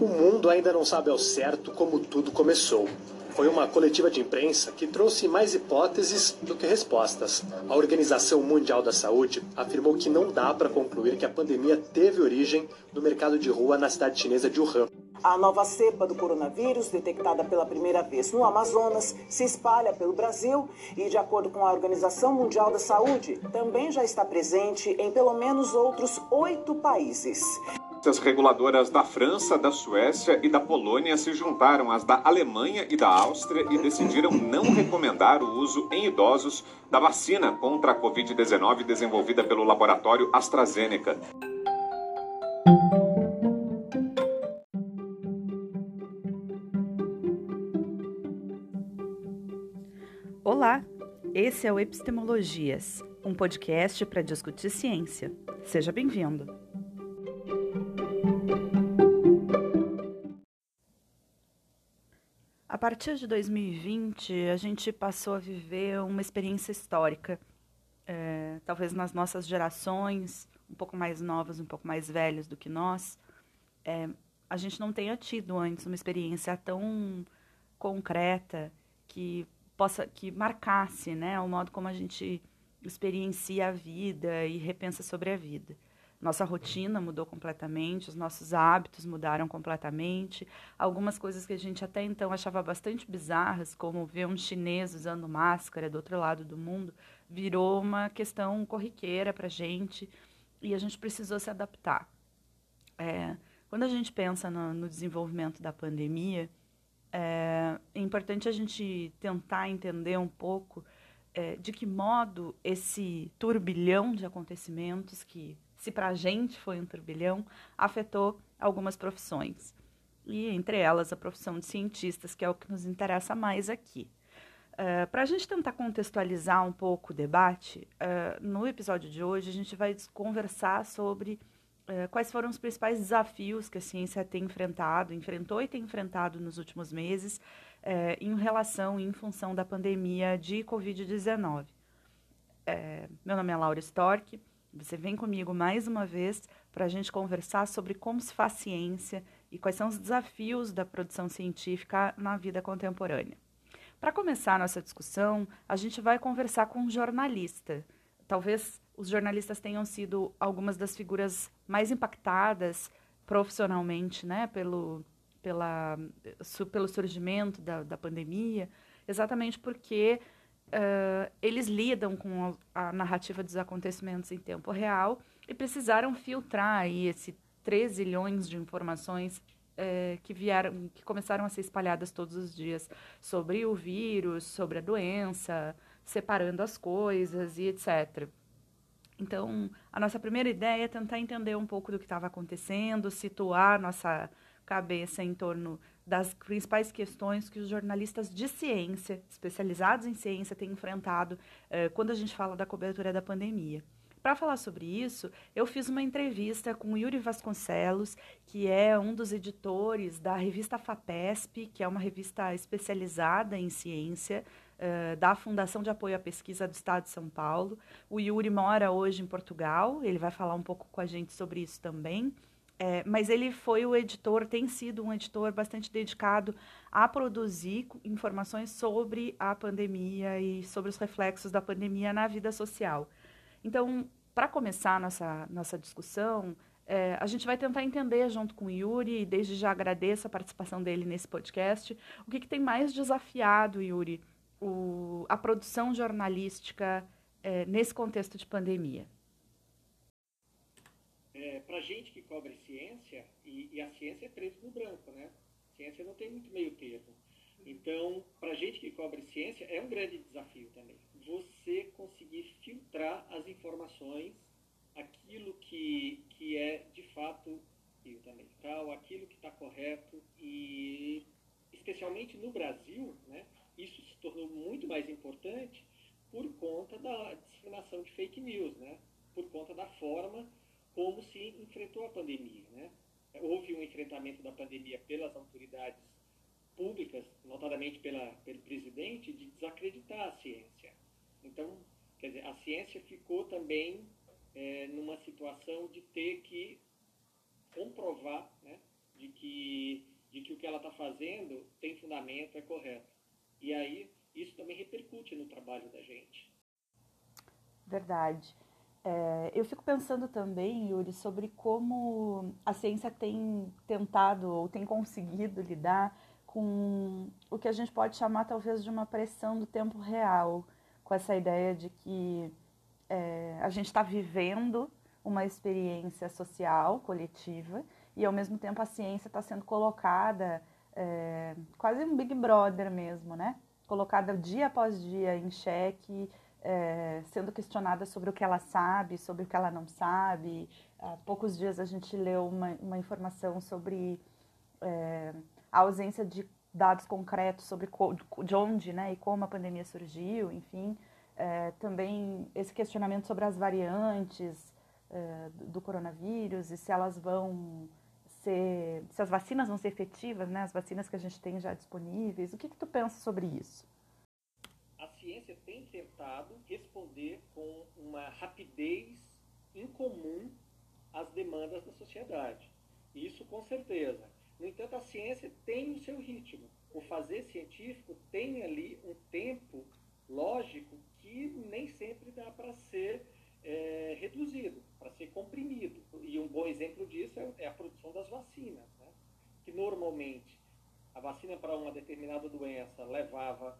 O mundo ainda não sabe ao certo como tudo começou. Foi uma coletiva de imprensa que trouxe mais hipóteses do que respostas. A Organização Mundial da Saúde afirmou que não dá para concluir que a pandemia teve origem no mercado de rua na cidade chinesa de Wuhan. A nova cepa do coronavírus, detectada pela primeira vez no Amazonas, se espalha pelo Brasil e, de acordo com a Organização Mundial da Saúde, também já está presente em pelo menos outros oito países. As reguladoras da França, da Suécia e da Polônia se juntaram às da Alemanha e da Áustria e decidiram não recomendar o uso em idosos da vacina contra a Covid-19 desenvolvida pelo laboratório AstraZeneca. Olá, esse é o Epistemologias, um podcast para discutir ciência. Seja bem-vindo. Partir de 2020, a gente passou a viver uma experiência histórica. É, talvez nas nossas gerações, um pouco mais novas, um pouco mais velhas do que nós, é, a gente não tenha tido antes uma experiência tão concreta que possa que marcasse, né, o modo como a gente experiencia a vida e repensa sobre a vida. Nossa rotina mudou completamente, os nossos hábitos mudaram completamente. Algumas coisas que a gente até então achava bastante bizarras, como ver um chinês usando máscara do outro lado do mundo, virou uma questão corriqueira para a gente e a gente precisou se adaptar. É, quando a gente pensa no, no desenvolvimento da pandemia, é, é importante a gente tentar entender um pouco é, de que modo esse turbilhão de acontecimentos que se para a gente foi um turbilhão, afetou algumas profissões. E entre elas a profissão de cientistas, que é o que nos interessa mais aqui. Uh, para a gente tentar contextualizar um pouco o debate, uh, no episódio de hoje a gente vai conversar sobre uh, quais foram os principais desafios que a ciência tem enfrentado, enfrentou e tem enfrentado nos últimos meses, em relação e em função da pandemia de Covid-19. meu nome é Laura Stork. Você vem comigo mais uma vez para a gente conversar sobre como se faz ciência e quais são os desafios da produção científica na vida contemporânea. Para começar a nossa discussão, a gente vai conversar com um jornalista. Talvez os jornalistas tenham sido algumas das figuras mais impactadas profissionalmente né, pelo, pela, su, pelo surgimento da, da pandemia, exatamente porque uh, eles lidam com a, a, narrativa dos acontecimentos em tempo real e precisaram filtrar aí esse 13 zilhões de informações que vieram, que começaram a ser espalhadas todos os dias sobre o vírus, sobre a doença, separando as coisas e etc. Então, a nossa primeira ideia é tentar entender um pouco do que estava acontecendo, situar nossa cabeça em torno das principais questões que os jornalistas de ciência, especializados em ciência, têm enfrentado eh, quando a gente fala da cobertura da pandemia. Para falar sobre isso, eu fiz uma entrevista com o Yuri Vasconcelos, que é um dos editores da revista FAPESP, que é uma revista especializada em ciência, Uh, da Fundação de Apoio à Pesquisa do Estado de São Paulo. O Yuri mora hoje em Portugal, ele vai falar um pouco com a gente sobre isso também. É, mas ele foi o editor, tem sido um editor bastante dedicado a produzir informações sobre a pandemia e sobre os reflexos da pandemia na vida social. Então, para começar nossa, nossa discussão, é, a gente vai tentar entender junto com o Yuri, e desde já agradeço a participação dele nesse podcast, o que, que tem mais desafiado, Yuri, o, a produção jornalística é, nesse contexto de pandemia é, para gente que cobre ciência, e, e, a ciência é preto no branco, né? Ciência não tem muito meio termo. Então, para gente que cobre ciência, é um grande desafio também. Você conseguir filtrar as informações, aquilo que, que é de fato também, tal, aquilo que está correto e especialmente no Brasil, né, isso se tornou muito mais importante por conta da disseminação de fake news, né, por conta da forma como se enfrentou a pandemia. Né? Houve um enfrentamento da pandemia pelas autoridades públicas, notadamente pela, pelo presidente, de desacreditar a ciência. Então, quer dizer, a ciência ficou também é, numa situação de ter que comprovar né, de que, de que o que ela está fazendo é correto. E aí isso também repercute no trabalho da gente. Verdade. É, eu fico pensando também, Yuri, sobre como a ciência tem tentado ou tem conseguido lidar com o que a gente pode chamar talvez de uma pressão do tempo real, com essa ideia de que é, a gente está vivendo uma experiência social, coletiva, e ao mesmo tempo a ciência está sendo colocada é, quase um Big Brother mesmo, né? Colocada dia após dia em xeque, é, sendo questionada sobre o que ela sabe, sobre o que ela não sabe. Há poucos dias a gente leu uma, uma informação sobre é, a ausência de dados concretos sobre de onde né, e como a pandemia surgiu, enfim. É, também esse questionamento sobre as variantes é, do coronavírus e se elas vão ser, se as vacinas vão ser efetivas, né, as vacinas que a gente tem já disponíveis. O que, que tu pensa sobre isso? ciência tem tentado responder com uma rapidez incomum às demandas da sociedade. Isso com certeza. No entanto, a ciência tem o seu ritmo. O fazer científico tem ali um tempo lógico que nem sempre dá para ser é, reduzido, para ser comprimido. E um bom exemplo disso é, é a produção das vacinas, né? que normalmente a vacina para uma determinada doença levava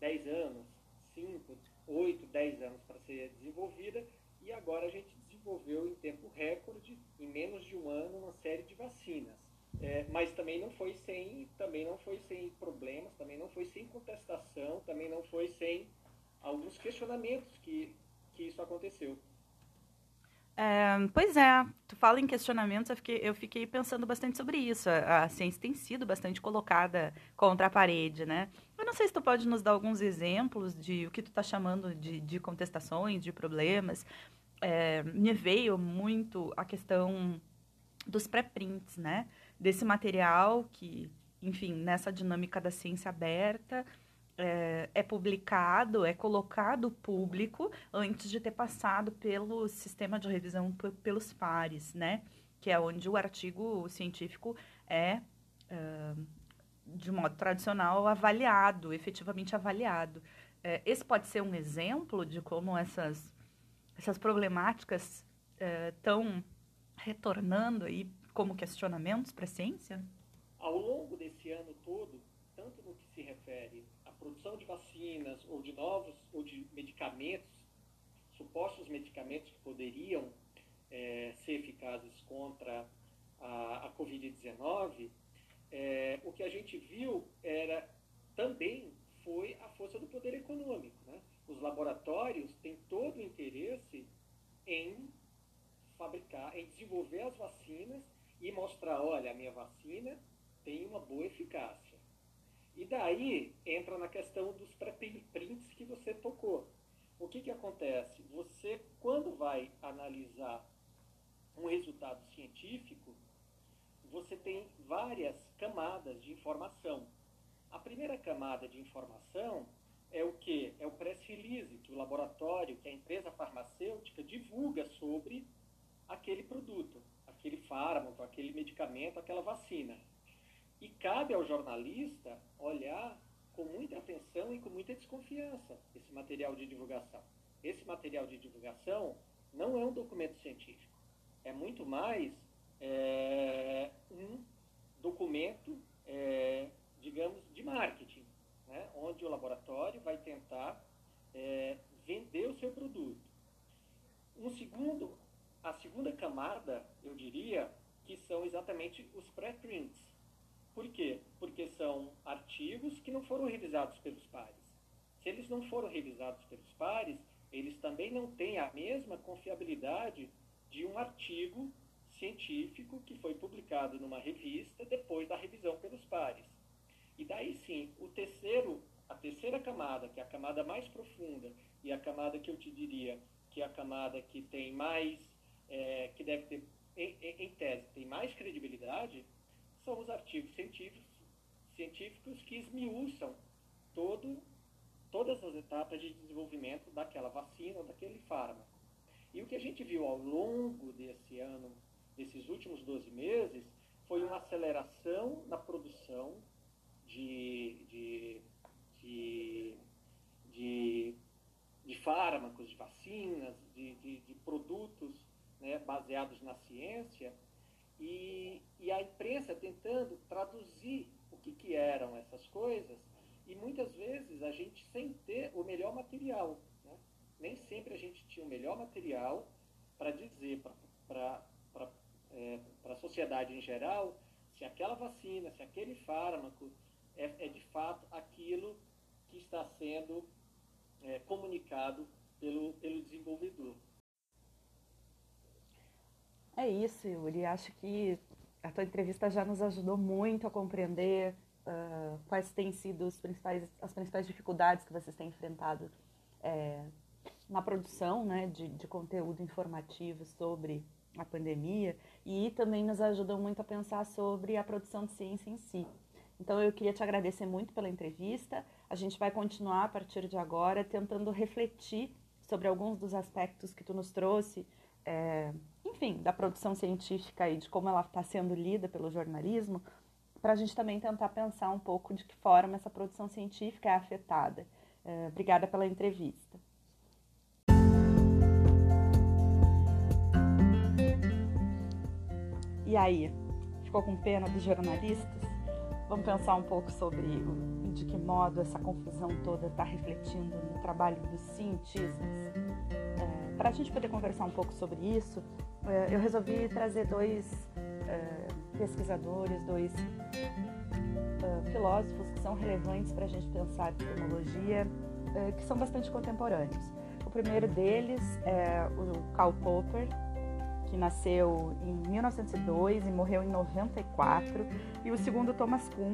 10 anos, 5, 8, 10 anos para ser desenvolvida e agora a gente desenvolveu em tempo recorde, em menos de um ano, uma série de vacinas. É, mas também não foi sem também não foi sem problemas, também não foi sem contestação, também não foi sem alguns questionamentos que, que isso aconteceu. É, pois é, tu fala em questionamentos, eu fiquei, eu fiquei pensando bastante sobre isso. A, a, ciência tem sido bastante colocada contra a parede, né? Eu não sei se tu pode nos dar alguns exemplos de o que tu está chamando de, de contestações, de problemas. É, me veio muito a questão dos pré-prints, né? Desse material que, enfim, nessa dinâmica da ciência aberta, é, é, publicado, é colocado público antes de ter passado pelo sistema de revisão pelos pares, né? Que é onde o artigo científico é, de modo tradicional, avaliado, efetivamente avaliado. É, esse pode ser um exemplo de como essas, essas problemáticas estão retornando aí como questionamentos para a ciência? Ao longo desse ano todo, tanto no que se refere produção de vacinas ou de novos ou de medicamentos, supostos medicamentos que poderiam é, ser eficazes contra a, a Covid-19, é, o que a gente viu era também foi a força do poder econômico. Né? Os laboratórios têm todo o interesse em fabricar, em desenvolver as vacinas e mostrar, olha, a minha vacina tem uma boa eficácia. E daí entra na questão dos pré-prints que você tocou. O que, que acontece? Você, quando vai analisar um resultado científico, você tem várias camadas de informação. A primeira camada de informação é o que? É o press release que o laboratório, que a empresa farmacêutica divulga sobre aquele produto, aquele fármaco, aquele medicamento, aquela vacina. E cabe ao jornalista olhar com muita atenção e com muita desconfiança esse material de divulgação. Esse material de divulgação não é um documento científico, é muito mais é, um documento, é, digamos, de marketing, né? onde o laboratório vai tentar é, vender o seu produto. Um segundo, a segunda camada, eu diria, que são exatamente os pré-prints. Por quê? Porque são artigos que não foram revisados pelos pares. Se eles não foram revisados pelos pares, eles também não têm a mesma confiabilidade de um artigo científico que foi publicado numa revista depois da revisão pelos pares. E daí sim, o terceiro, a terceira camada, que é a camada mais profunda e a camada que eu te diria que é a camada que tem mais, é, que deve ter, em, em tese, tem mais credibilidade, são os artigos científicos, científicos que esmiuçam todo, todas as etapas de desenvolvimento daquela vacina daquele fármaco. E o que a gente viu ao longo desse ano, desses últimos 12 meses, foi uma aceleração na produção de, de, de, de, de fármacos, de vacinas, de, de, de produtos né, baseados na ciência, e, e a imprensa tentando traduzir o que, que eram essas coisas, e muitas vezes a gente sem ter o melhor material. Né? Nem sempre a gente tinha o melhor material para dizer para é, a sociedade em geral se aquela vacina, se aquele fármaco é, é de fato aquilo que está sendo é, comunicado pelo, pelo desenvolvedor. É isso, Yuri. Acho que a tua entrevista já nos ajudou muito a compreender uh, quais têm sido os principais, as principais dificuldades que vocês têm enfrentado é, na produção né, de, de conteúdo informativo sobre a pandemia e também nos ajudam muito a pensar sobre a produção de ciência em si. Então eu queria te agradecer muito pela entrevista. A gente vai continuar a partir de agora tentando refletir sobre alguns dos aspectos que tu nos trouxe é, enfim, da produção científica e de como ela está sendo lida pelo jornalismo, para a gente também tentar pensar um pouco de que forma essa produção científica é afetada. É, obrigada pela entrevista. E aí, ficou com pena dos jornalistas? Vamos pensar um pouco sobre de que modo essa confusão toda está refletindo no trabalho dos cientistas. Para a gente poder conversar um pouco sobre isso, é, eu resolvi trazer dois é, pesquisadores, dois é, filósofos que são relevantes para a gente pensar a epistemologia, é, que são bastante contemporâneos. O primeiro deles é o Karl Popper, que nasceu em 1902 e morreu em 94, e o segundo Thomas Kuhn,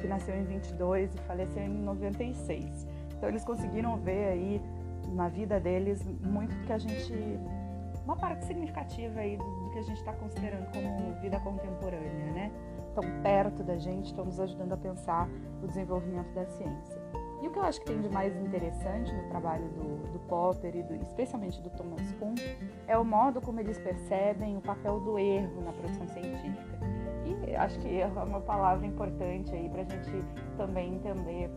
que nasceu em 22 e faleceu em 96. Então eles conseguiram ver aí na vida deles muito que a gente uma parte significativa aí do que a gente está considerando como vida contemporânea, né? Estão perto da gente, estão nos ajudando a pensar o desenvolvimento da ciência. E o que eu acho que tem de mais interessante no trabalho do, do Popper e do, especialmente do Thomas Kuhn é o modo como eles percebem o papel do erro na produção científica. E acho que erro é uma palavra importante aí para a gente também entender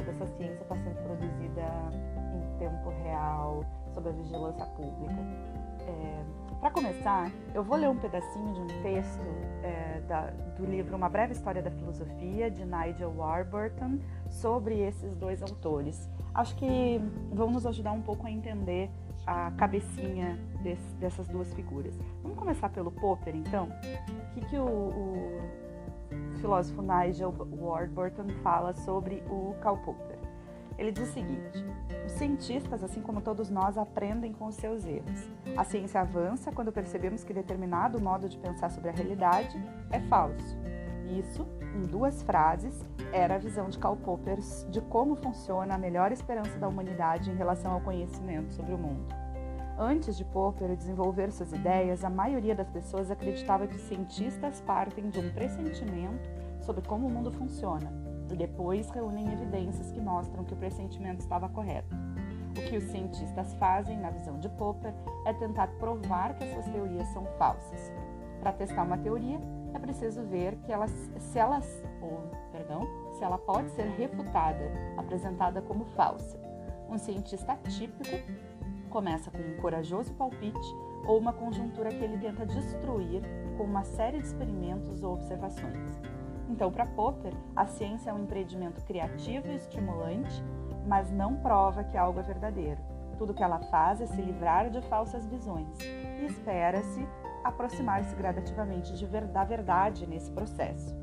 é, de que modo essa ciência está sendo produzida em tempo real, sob a vigilância pública. É, para começar, eu vou ler um pedacinho de um texto é, da, do livro Uma Breve História da Filosofia, de Nigel Warburton, sobre esses dois autores. Acho que vão nos ajudar um pouco a entender a cabecinha desse, dessas duas figuras. Vamos começar pelo Popper, então? O que, que o, o filósofo Nigel Warburton fala sobre o Karl Popper? Ele diz o seguinte: os cientistas, assim como todos nós, aprendem com os seus erros. A ciência avança quando percebemos que determinado modo de pensar sobre a realidade é falso. Isso, em duas frases, era a visão de Karl Popper de como funciona a melhor esperança da humanidade em relação ao conhecimento sobre o mundo. Antes de Popper desenvolver suas ideias, a maioria das pessoas acreditava que cientistas partem de um pressentimento sobre como o mundo funciona e depois reúnem evidências que mostram que o pressentimento estava correto. O que os cientistas fazem, na visão de Popper, é tentar provar que as suas teorias são falsas. Para testar uma teoria, é preciso ver que ela, se ela, ou, perdão, se ela pode ser refutada, apresentada como falsa. Um cientista típico começa com um corajoso palpite ou uma conjuntura que ele tenta destruir com uma série de experimentos ou observações. Então, para Popper, a ciência é um empreendimento criativo e estimulante, mas não prova que algo é verdadeiro. Tudo que ela faz é se livrar de falsas visões e espera-se aproximar-se gradativamente de ver, da verdade nesse processo.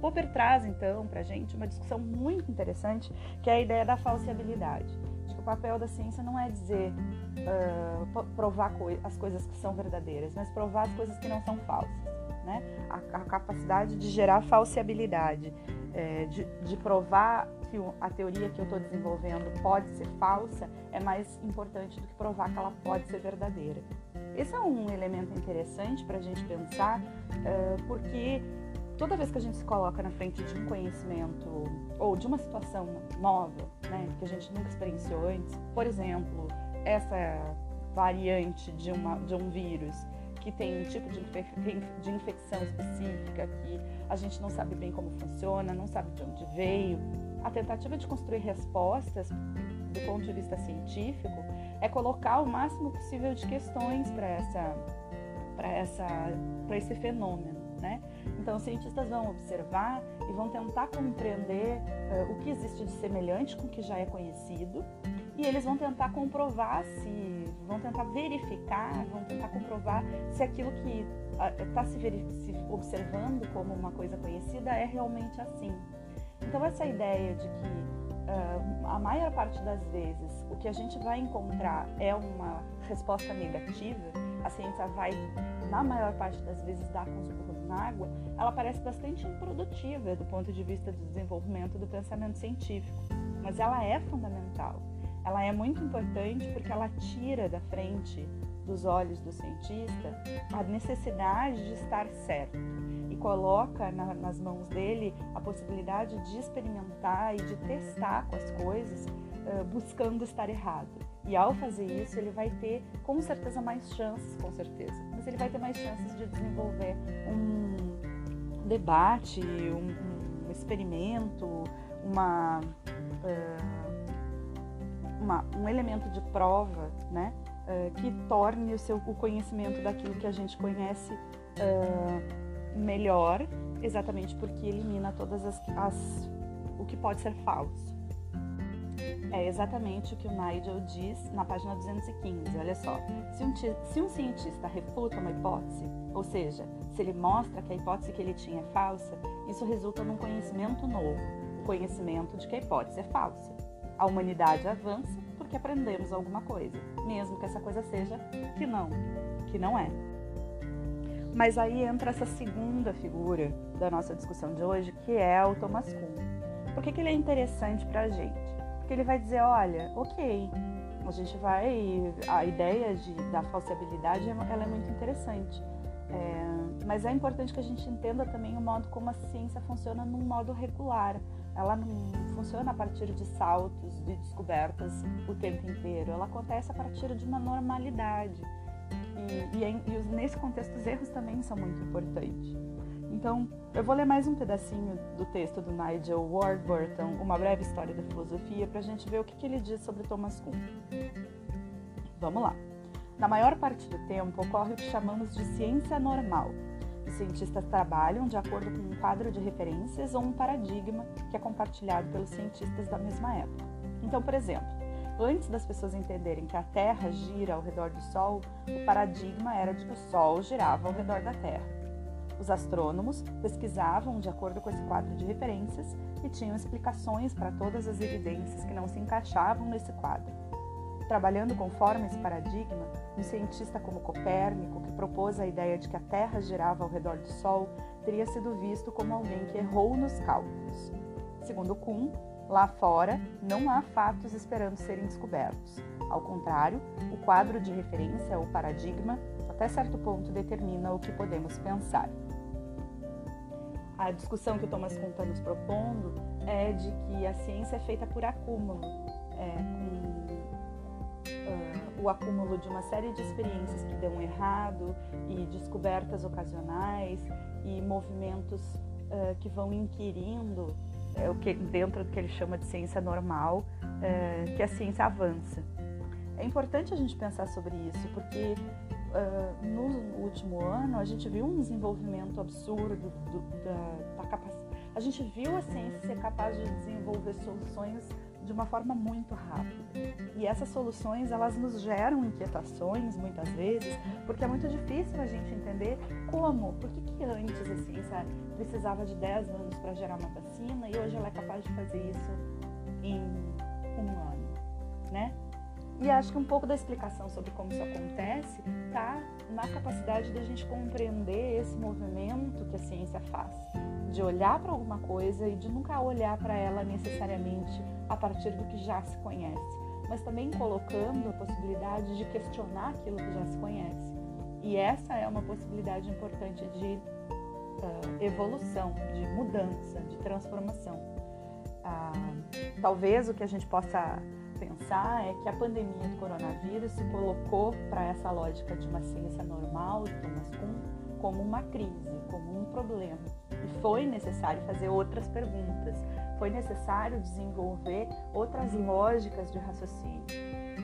Popper traz então para a gente uma discussão muito interessante, que é a ideia da falsibilidade. O papel da ciência não é dizer uh, provar as coisas que são verdadeiras, mas provar as coisas que não são falsas né? A, a capacidade de gerar falseabilidade, é, de, de provar que a teoria que eu estou desenvolvendo pode ser falsa é mais importante do que provar que ela pode ser verdadeira. Esse é um elemento interessante para a gente pensar, é, porque toda vez que a gente se coloca na frente de um conhecimento ou de uma situação nova, né, que a gente nunca experienciou antes, por exemplo, essa variante de, uma, de um vírus que tem um tipo de, de infecção específica, que a gente não sabe bem como funciona, não sabe de onde veio. A tentativa de construir respostas do ponto de vista científico é colocar o máximo possível de questões para essa para esse fenômeno, né? Então os cientistas vão observar e vão tentar compreender uh, o que existe de semelhante com o que já é conhecido e eles vão tentar comprovar se, vão tentar verificar, vão tentar comprovar se aquilo que está se, se, observando como uma coisa conhecida é realmente assim. Então essa ideia de que uh, a maior parte das vezes o que a gente vai encontrar é uma resposta negativa, a ciência vai na maior parte das vezes dar com os burros na água, ela parece bastante improdutiva do ponto de vista do desenvolvimento do pensamento científico, mas ela é fundamental ela é muito importante porque ela tira da frente dos olhos do cientista a necessidade de estar certo e coloca na, nas mãos dele a possibilidade de experimentar e de testar com as coisas, uh, buscando estar errado. E ao fazer isso, ele vai ter com certeza mais chances, com certeza, mas ele vai ter mais chances de desenvolver um debate, um, um experimento, uma. Uh, uma, um elemento de prova, né, uh, que torne o seu o conhecimento daquilo que a gente conhece uh, melhor, exatamente porque elimina todas as, as o que pode ser falso. É exatamente o que o Nigel diz na página 215. Olha só: se um, se um cientista refuta uma hipótese, ou seja, se ele mostra que a hipótese que ele tinha é falsa, isso resulta num conhecimento novo, o conhecimento de que a hipótese é falsa. A humanidade avança porque aprendemos alguma coisa, mesmo que essa coisa seja que não, que não é. Mas aí entra essa segunda figura da nossa discussão de hoje, que é o Thomas Kuhn. Por que, que ele é interessante para a gente? Porque ele vai dizer, olha, ok, a gente vai, a ideia de, da falsibilidade ela é muito interessante. É, mas é importante que a gente entenda também o modo como a ciência funciona num modo regular ela não funciona a partir de saltos, de descobertas o tempo inteiro. Ela acontece a partir de uma normalidade. E, e, e nesse contexto, os erros também são muito importantes. Então, eu vou ler mais um pedacinho do texto do Nigel Warburton, Uma Breve História da Filosofia, para a gente ver o que, que ele diz sobre Thomas Kuhn. Vamos lá. Na maior parte do tempo, ocorre o que chamamos de ciência normal, os cientistas trabalham de acordo com um quadro de referências ou um paradigma que é compartilhado pelos cientistas da mesma época. Então, por exemplo, antes das pessoas entenderem que a Terra gira ao redor do Sol, o paradigma era de que o Sol girava ao redor da Terra. Os astrônomos pesquisavam de acordo com esse quadro de referências e tinham explicações para todas as evidências que não se encaixavam nesse quadro. Trabalhando conforme esse paradigma, um cientista como Copérnico, que propôs a ideia de que a Terra girava ao redor do Sol, teria sido visto como alguém que errou nos cálculos. Segundo Kuhn, lá fora não há fatos esperando serem descobertos. Ao contrário, o quadro de referência, ou paradigma, até certo ponto determina o que podemos pensar. A discussão que o Thomas Kuhn está nos propondo é de que a ciência é feita por acúmulo, é, com uh, o acúmulo de uma série de experiências que dão errado e descobertas ocasionais e movimentos uh, que vão inquirindo uh, o que dentro do que ele chama de ciência normal, que a ciência avança. É importante a gente pensar sobre isso porque no último ano a gente viu um desenvolvimento absurdo do, da, da capacidade. A gente viu a ciência ser capaz de desenvolver soluções de uma forma muito rápida. E essas soluções, elas nos geram inquietações muitas vezes, porque é muito difícil a gente entender como, por que, que antes a ciência precisava de 10 anos para gerar uma vacina e hoje ela é capaz de fazer isso em um ano, né? E acho que um pouco da explicação sobre como isso acontece está na capacidade da gente compreender esse movimento que a ciência faz, de olhar para alguma coisa e de nunca olhar para ela necessariamente a partir do que já se conhece, mas também colocando a possibilidade de questionar aquilo que já se conhece. E essa é uma possibilidade importante de uh, evolução, de mudança, de transformação. Uh, talvez o que a gente possa pensar é que a pandemia do coronavírus se colocou para essa lógica de uma ciência normal, Thomas Kuhn, como uma crise, como um problema. E foi necessário fazer outras perguntas, foi necessário desenvolver outras lógicas de raciocínio.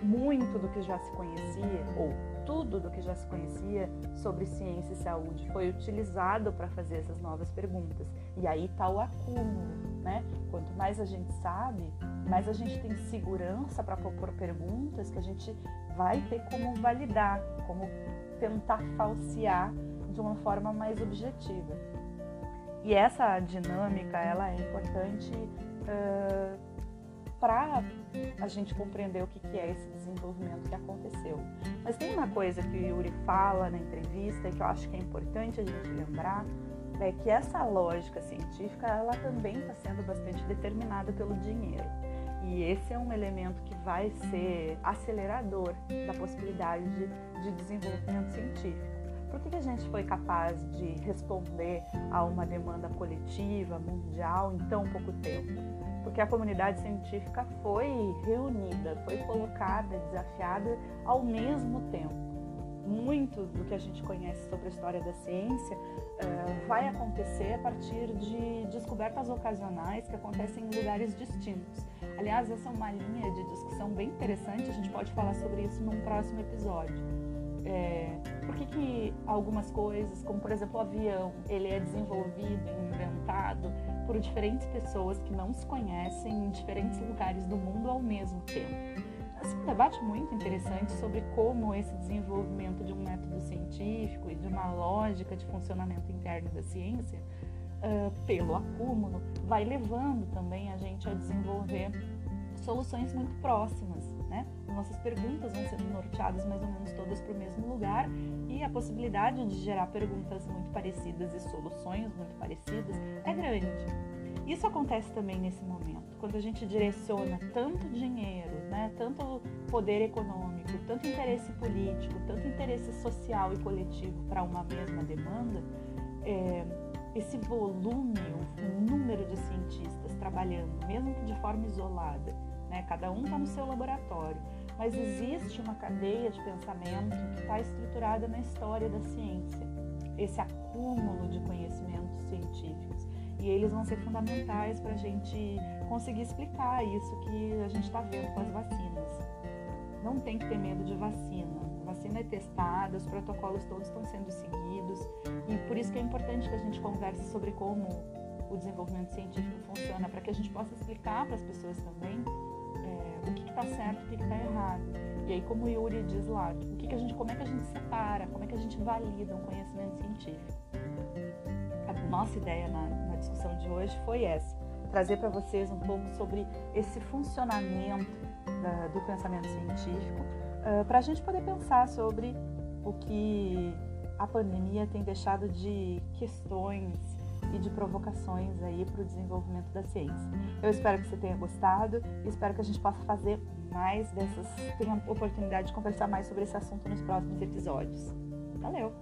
Muito do que já se conhecia, ou tudo do que já se conhecia sobre ciência e saúde, foi utilizado para fazer essas novas perguntas. E aí está o acúmulo, né? Quanto mais a gente sabe, mais a gente tem segurança para propor perguntas que a gente vai ter como validar, como tentar falsear de uma forma mais objetiva. E essa dinâmica ela é importante uh, para a gente compreender o que, que é esse desenvolvimento que aconteceu. Mas tem uma coisa que o Yuri fala na entrevista e que eu acho que é importante a gente lembrar, é que essa lógica científica ela também está sendo bastante determinada pelo dinheiro. E esse é um elemento que vai ser acelerador da possibilidade de, de desenvolvimento científico. Por que, que a gente foi capaz de responder a uma demanda coletiva, mundial, em tão pouco tempo? Porque a comunidade científica foi reunida, foi colocada, desafiada ao mesmo tempo. Muito do que a gente conhece sobre a história da ciência uh, vai acontecer a partir de descobertas ocasionais que acontecem em lugares distintos. Aliás, essa é uma linha de discussão bem interessante, a gente pode falar sobre isso num próximo episódio. É, por que, que algumas coisas, como por exemplo o avião, ele é desenvolvido, inventado por diferentes pessoas que não se conhecem em diferentes lugares do mundo ao mesmo tempo? Esse é um debate muito interessante sobre como esse desenvolvimento de um método científico e de uma lógica de funcionamento interno da ciência, uh, pelo acúmulo, vai levando também a gente a desenvolver soluções muito próximas né? Nossas perguntas vão sendo norteadas mais ou menos todas para o mesmo lugar e a possibilidade de gerar perguntas muito parecidas e soluções muito parecidas é grande. Isso acontece também nesse momento, quando a gente direciona tanto dinheiro, né, tanto poder econômico, tanto interesse político, tanto interesse social e coletivo para uma mesma demanda, é, esse volume, o número de cientistas trabalhando, mesmo que de forma isolada, né? Cada um está no seu laboratório, mas existe uma cadeia de pensamento que está estruturada na história da ciência, esse acúmulo de conhecimentos científicos. E eles vão ser fundamentais para a gente conseguir explicar isso que a gente está vendo com as vacinas. Não tem que ter medo de vacina. A vacina é testada, os protocolos todos estão sendo seguidos e por isso que é importante que a gente converse sobre como o desenvolvimento científico funciona, para que a gente possa explicar para as pessoas também o que está certo, o que está errado. E aí, como o Yuri diz lá, o que, que a gente, como é que a gente separa, como é que a gente valida um conhecimento científico. A nossa ideia na, na discussão de hoje foi essa, trazer para vocês um pouco sobre esse funcionamento da, do pensamento científico, uh, para a gente poder pensar sobre o que a pandemia tem deixado de questões e de provocações aí para o desenvolvimento da ciência. Eu espero que você tenha gostado e espero que a gente possa fazer mais dessas, tenha a oportunidade de conversar mais sobre esse assunto nos próximos episódios. Valeu!